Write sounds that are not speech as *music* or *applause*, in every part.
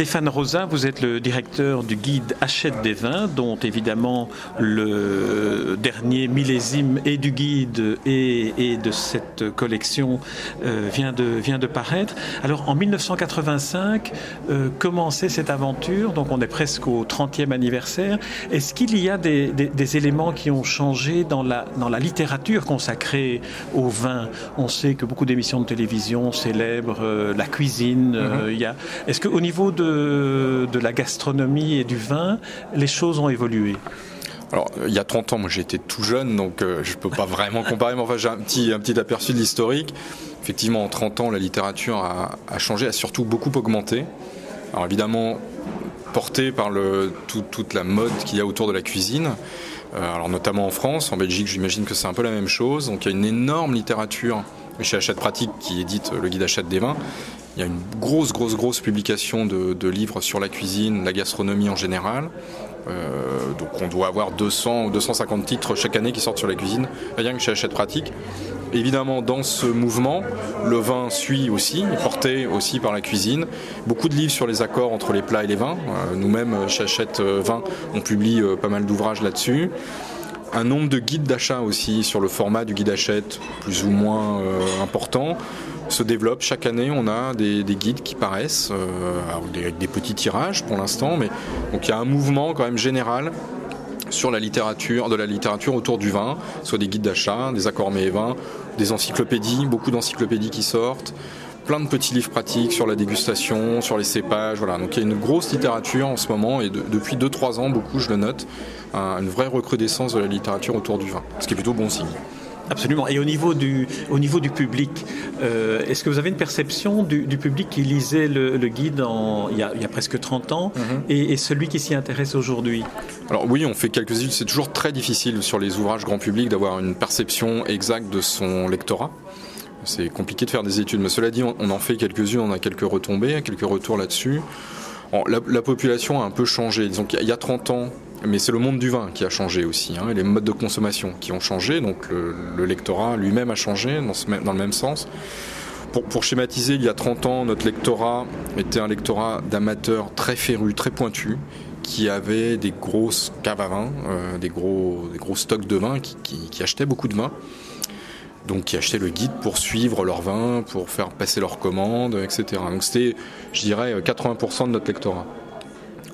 Stéphane Rosa, vous êtes le directeur du guide Achète des vins, dont évidemment le dernier millésime et du guide et, de cette collection euh, vient, de, vient de paraître. Alors en 1985, euh, commençait cette aventure, donc on est presque au 30e anniversaire. Est-ce qu'il y a des, éléments qui ont changé dans la, dans la littérature consacrée au vin? On sait que beaucoup d'émissions de télévision célèbrent euh, la cuisine. Mm-hmm. Est-ce qu'au niveau de de, la gastronomie et du vin, les choses ont évolué alors, il y a 30 ans, moi j'étais tout jeune, donc euh, je ne peux pas vraiment comparer, mais enfin j'ai un petit, un petit aperçu de l'historique. Effectivement, en 30 ans, la littérature a, changé, a surtout beaucoup augmenté. Alors évidemment, porté par le, toute la mode qu'il y a autour de la cuisine. Euh, alors notamment en France, en Belgique, j'imagine que c'est un peu la même chose. Donc il y a une énorme littérature chez Achète Pratique qui édite le guide Achète des vins il y a une grosse, grosse, grosse publication de, livres sur la cuisine, la gastronomie en général. Euh, donc on doit avoir 200 ou 250 titres chaque année qui sortent sur la cuisine, rien que chez Hachette Pratique. Évidemment, dans ce mouvement, le vin suit aussi, porté aussi par la cuisine. Beaucoup de livres sur les accords entre les plats et les vins. Euh, nous-mêmes, chez Hachette Vin, on publie euh, pas mal d'ouvrages là-dessus un nombre de guides d'achat aussi sur le format du guide Hachette, plus ou moins important se développe. Chaque année, on a des, guides qui paraissent, euh, avec des, petits tirages pour l'instant, mais donc il y a un mouvement quand même général sur la littérature, de la littérature autour du vin, soit des guides d'achat, des accords mets et vins, des encyclopédies, beaucoup d'encyclopédies qui sortent, plein de petits livres pratiques sur la dégustation, sur les cépages, voilà. Donc il y a une grosse littérature en ce moment et depuis 2-3 ans, beaucoup, je le note, une vraie recrudescence de la littérature autour du vin, ce qui est plutôt bon signe. Absolument. Et au niveau du, au niveau du public, euh, est-ce que vous avez une perception du, public qui lisait le, guide en, il, y a, il, y a, presque 30 ans mhm. et, celui qui s'y intéresse aujourd'hui? Alors oui, on fait quelques études. C'est toujours très difficile sur les ouvrages grand public d'avoir une perception exacte de son lectorat. C'est compliqué de faire des études. Mais cela dit, on en fait quelques-unes, on a quelques retombées, quelques retours là-dessus. La, la, population a un peu changé. Disons qu'il y a 30 ans, mais c'est le monde du vin qui a changé aussi, hein, et les modes de consommation qui ont changé. Donc le, lectorat lui-même a changé dans, le même sens. Pour, schématiser, il y a 30 ans, notre lectorat était un lectorat d'amateurs très férus, très pointus, qui avaient des grosses caves à vin, euh, des, gros, stocks de vin, qui, qui, qui, achetaient beaucoup de vin. Donc qui achetaient le guide pour suivre leur vin, pour faire passer leurs commandes, etc. Donc c'était, je dirais, 80% de notre lectorat.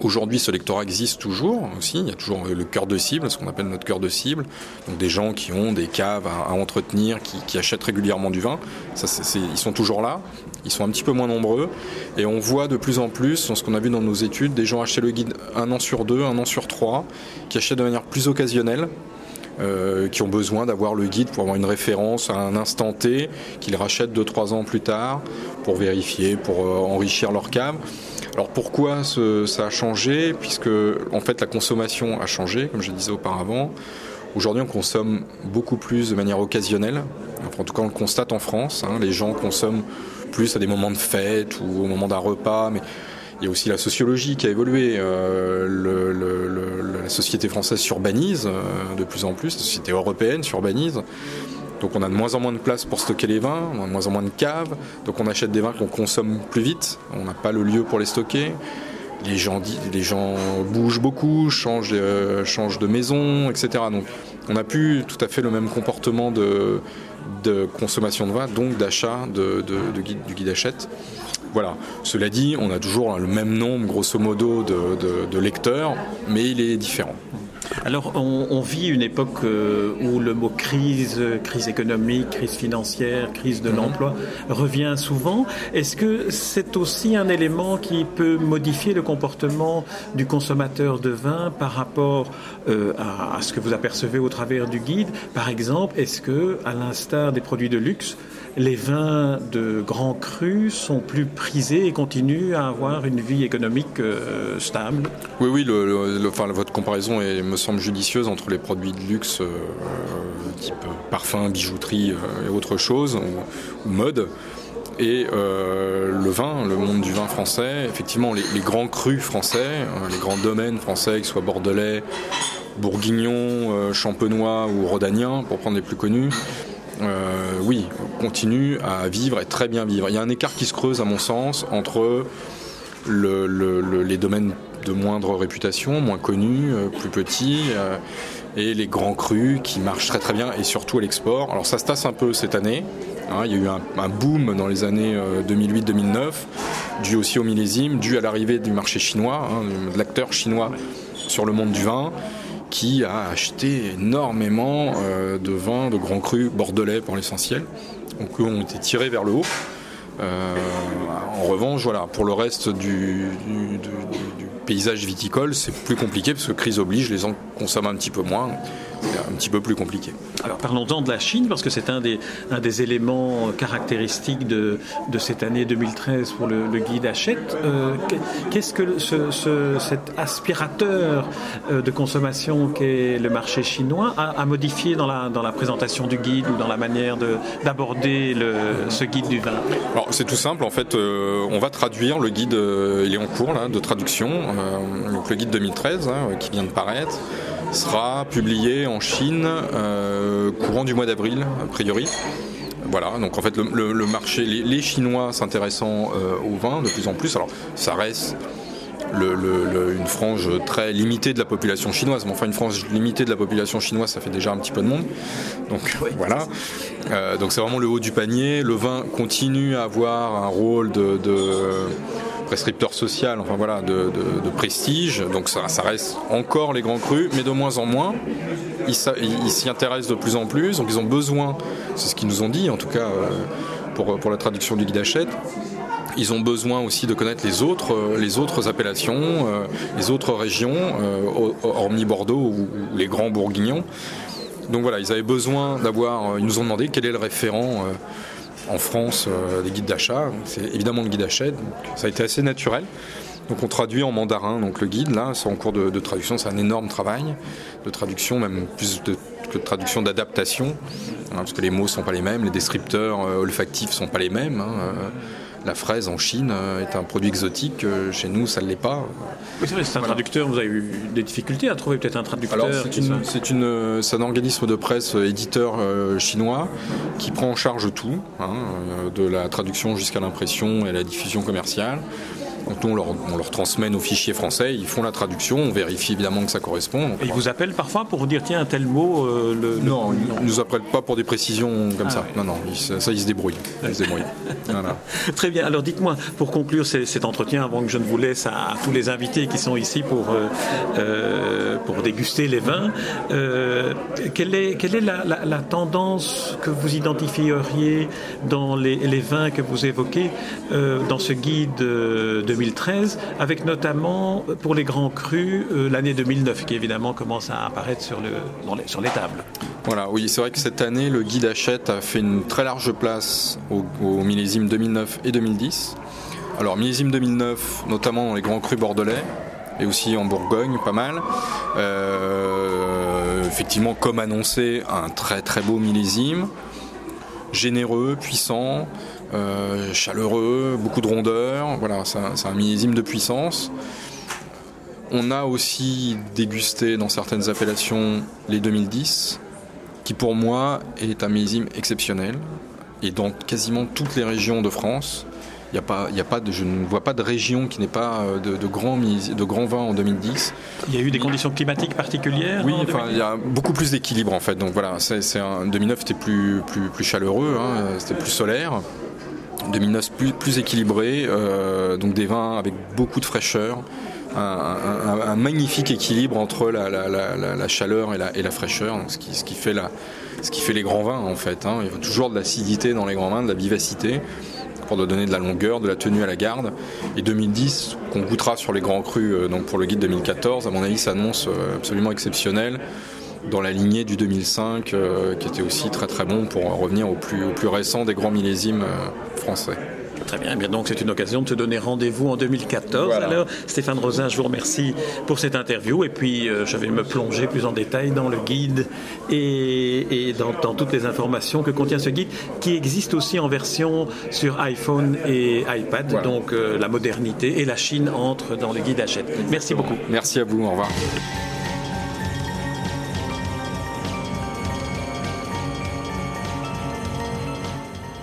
Aujourd'hui, ce lectorat existe toujours aussi. Il y a toujours le cœur de cible, ce qu'on appelle notre cœur de cible. Donc des gens qui ont des caves à, entretenir, qui, achètent régulièrement du vin. Ils sont toujours là. Ils sont un petit peu moins nombreux. Et on voit de plus en plus, ce qu'on a vu dans nos études, des gens acheter le guide un an sur deux, un an sur trois, qui achètent de manière plus occasionnelle. Euh, qui ont besoin d'avoir le guide pour avoir une référence à un instant T, qu'ils rachètent deux trois ans plus tard pour vérifier, pour euh, enrichir leur cave. Alors pourquoi ça a changé? Puisque en fait la consommation a changé, comme je disais auparavant. Aujourd'hui, on consomme beaucoup plus de manière occasionnelle. en tout cas, on le constate en France. Hein. les gens consomment plus à des moments de fête ou au moment d'un repas. Mais il y a aussi la sociologie qui a évolué. Euh, la société française s'urbanise euh, de plus en plus. La société européenne s'urbanise. Donc on a de moins en moins de place pour stocker les vins, on a de moins en moins de caves, donc on achète des vins qu'on consomme plus vite, on n'a pas le lieu pour les stocker. Les gens, bougent beaucoup, changent, euh, de maison, etc. Donc on n'a plus tout à fait le même comportement de, de consommation de vin, donc d'achat de, guide, du guide achète. Voilà. Cela dit, on a toujours le même nombre, grosso modo, de lecteurs, mais il est différent. Alors, on, vit une époque euh, où le mot crise, crise économique, crise financière, crise de mhm. l'emploi revient souvent. Est-ce que c'est aussi un élément qui peut modifier le comportement du consommateur de vin par rapport euh, à, à, ce que vous apercevez au travers du guide? Par exemple, est-ce que, à l'instar des produits de luxe, les vins de grands crus sont plus prisés et continuent à avoir une vie économique euh, stable Oui, oui, votre comparaison me semble judicieuse entre les produits de luxe euh, type parfum, bijouterie euh, et autre chose, ou, mode. Et le vin, le monde du vin français, effectivement, les, grands crus français, les grands domaines français, qu'ils soient bordelais, bourguignon, champenois ou rhodanien, pour prendre les plus connus, oui, continue à vivre et très bien vivre. Il y a un écart qui se creuse, à mon sens, entre les domaines de moindre réputation, moins connus, euh, plus petits, euh, et les grands crus qui marchent très très bien, et surtout à l'export. Alors ça se tasse un peu cette année. Hein. il y a eu un, boom dans les années 2008-2009, euh, dû aussi au millésime, dû à l'arrivée du marché chinois, hein, de l'acteur chinois sur le monde du vin qui a acheté énormément de vins de grands crus bordelais pour l'essentiel, donc eux ont été tirés vers le haut. en revanche, pour le reste du, paysage viticole, c'est plus compliqué parce que crise oblige, les gens consomment un petit peu moins. C'est un petit peu plus compliqué. Alors parlons-en de la Chine, parce que c'est un des, un des éléments caractéristiques de, de cette année 2013 pour le, guide Hachette. Euh, qu'est-ce que ce, cet aspirateur euh, de consommation qu'est le marché chinois a, modifié dans la, dans la présentation du guide ou dans la manière d'aborder ce guide du vin? Alors c'est tout simple, en fait, euh, on va traduire le guide, il est en cours là, de traduction, donc le guide 2013 hein, qui vient de paraître sera publié en Chine euh, courant du mois d'avril, a priori. Voilà, donc en fait le, marché, les, Chinois s'intéressant euh, au vin de plus en plus, alors ça reste une frange très limitée de la population chinoise, mais enfin une frange limitée de la population chinoise, ça fait déjà un petit peu de monde. Donc voilà, euh, donc c'est vraiment le haut du panier. Le vin continue à avoir un rôle de prescripteur social, enfin voilà, de, prestige. Donc ça, reste encore les grands crus, mais de moins en moins. Ils s'y intéressent de plus en plus, donc ils ont besoin, c'est ce qu'ils nous ont dit en tout cas euh, pour, pour la traduction du guide Hachette, ils ont besoin aussi de connaître les autres, euh, les autres appellations, euh, les autres régions, hormis Bordeaux ou, les grands bourguignons. Donc voilà, ils avaient besoin d'avoir, ils nous ont demandé quel est le référent en France euh, des guides d'achat. C'est évidemment le guide Hachette, ça a été assez naturel. Donc on traduit en mandarin donc le guide, là, c'est en cours de, traduction, c'est un énorme travail de traduction, même plus que de traduction d'adaptation, hein, parce que les mots ne sont pas les mêmes, les descripteurs euh, olfactifs ne sont pas les mêmes. Hein, euh, la fraise en Chine euh, est un produit exotique. Euh, chez nous, ça ne l'est pas. Oui, c'est vrai, c'est un traducteur. Vous avez eu des difficultés à trouver peut-être un traducteur Alors, c'est, un organisme de presse euh, éditeur chinois qui prend en charge tout, hein, de la traduction jusqu'à l'impression et la diffusion commerciale. Donc nous, on leur, transmet nos fichiers français, ils font la traduction, on vérifie évidemment que ça correspond. et ils vous appellent parfois pour vous dire tiens, un tel mot. Euh, le, non, ils ne nous appellent pas pour des précisions comme ah ça. Non, non, ça, ils se débrouillent. *laughs* Très bien. Alors dites-moi, pour conclure cet entretien, avant que je ne vous laisse à, tous les invités qui sont ici pour, euh, euh, pour déguster les vins, quelle est, quelle est la, tendance que vous identifieriez dans les, les vins que vous évoquez dans ce guide de 2013, avec notamment euh, pour les grands crus euh, l'année 2009 qui évidemment commence à apparaître sur, le, les, sur les tables. Voilà, oui, c'est vrai que cette année, le guide Hachette a fait une très large place au, millésime 2009 et 2010. Alors, millésime 2009, notamment dans les grands crus bordelais, et aussi en Bourgogne, pas mal. Euh, effectivement, comme annoncé, un très très beau millésime, généreux, puissant, euh, chaleureux, beaucoup de rondeur. Voilà, c'est un millésime de puissance. On a aussi dégusté dans certaines appellations les 2010, qui pour moi est un millésime exceptionnel. Et dans quasiment toutes les régions de France, il y a pas, y a pas de, je ne vois pas de région qui n'ait pas euh, de, de grands de grands vins en 2010. Il y a eu des conditions climatiques particulières Oui, enfin, il y a beaucoup plus d'équilibre en fait. Donc voilà, c'est, un 2009 c'était plus, plus, plus chaleureux, hein, c'était plus solaire. 2009 plus, plus équilibré, euh, donc des vins avec beaucoup de fraîcheur, un, magnifique équilibre entre la, chaleur et la, fraîcheur, ce, qui, fait les grands vins en fait. Hein. Il faut toujours de l'acidité dans les grands vins, de la vivacité pour donner de la longueur, de la tenue à la garde. Et 2010, qu'on goûtera sur les grands crus euh, pour le guide 2014, à mon avis, s'annonce euh, absolument exceptionnel dans la lignée du 2005, euh, qui était aussi très très bon pour revenir au plus, au plus récent des grands millésimes français. Très bien, eh bien donc c'est une occasion de se donner rendez-vous en 2014. Alors Stéphane Rosin, je vous remercie pour cette interview et puis euh, je vais me plonger plus en détail dans le guide et, dans, toutes les informations que contient ce guide qui existe aussi en version sur iPhone et iPad. Donc euh, la modernité et la Chine entrent dans le guide Hachette. Merci beaucoup. Merci à vous, au revoir.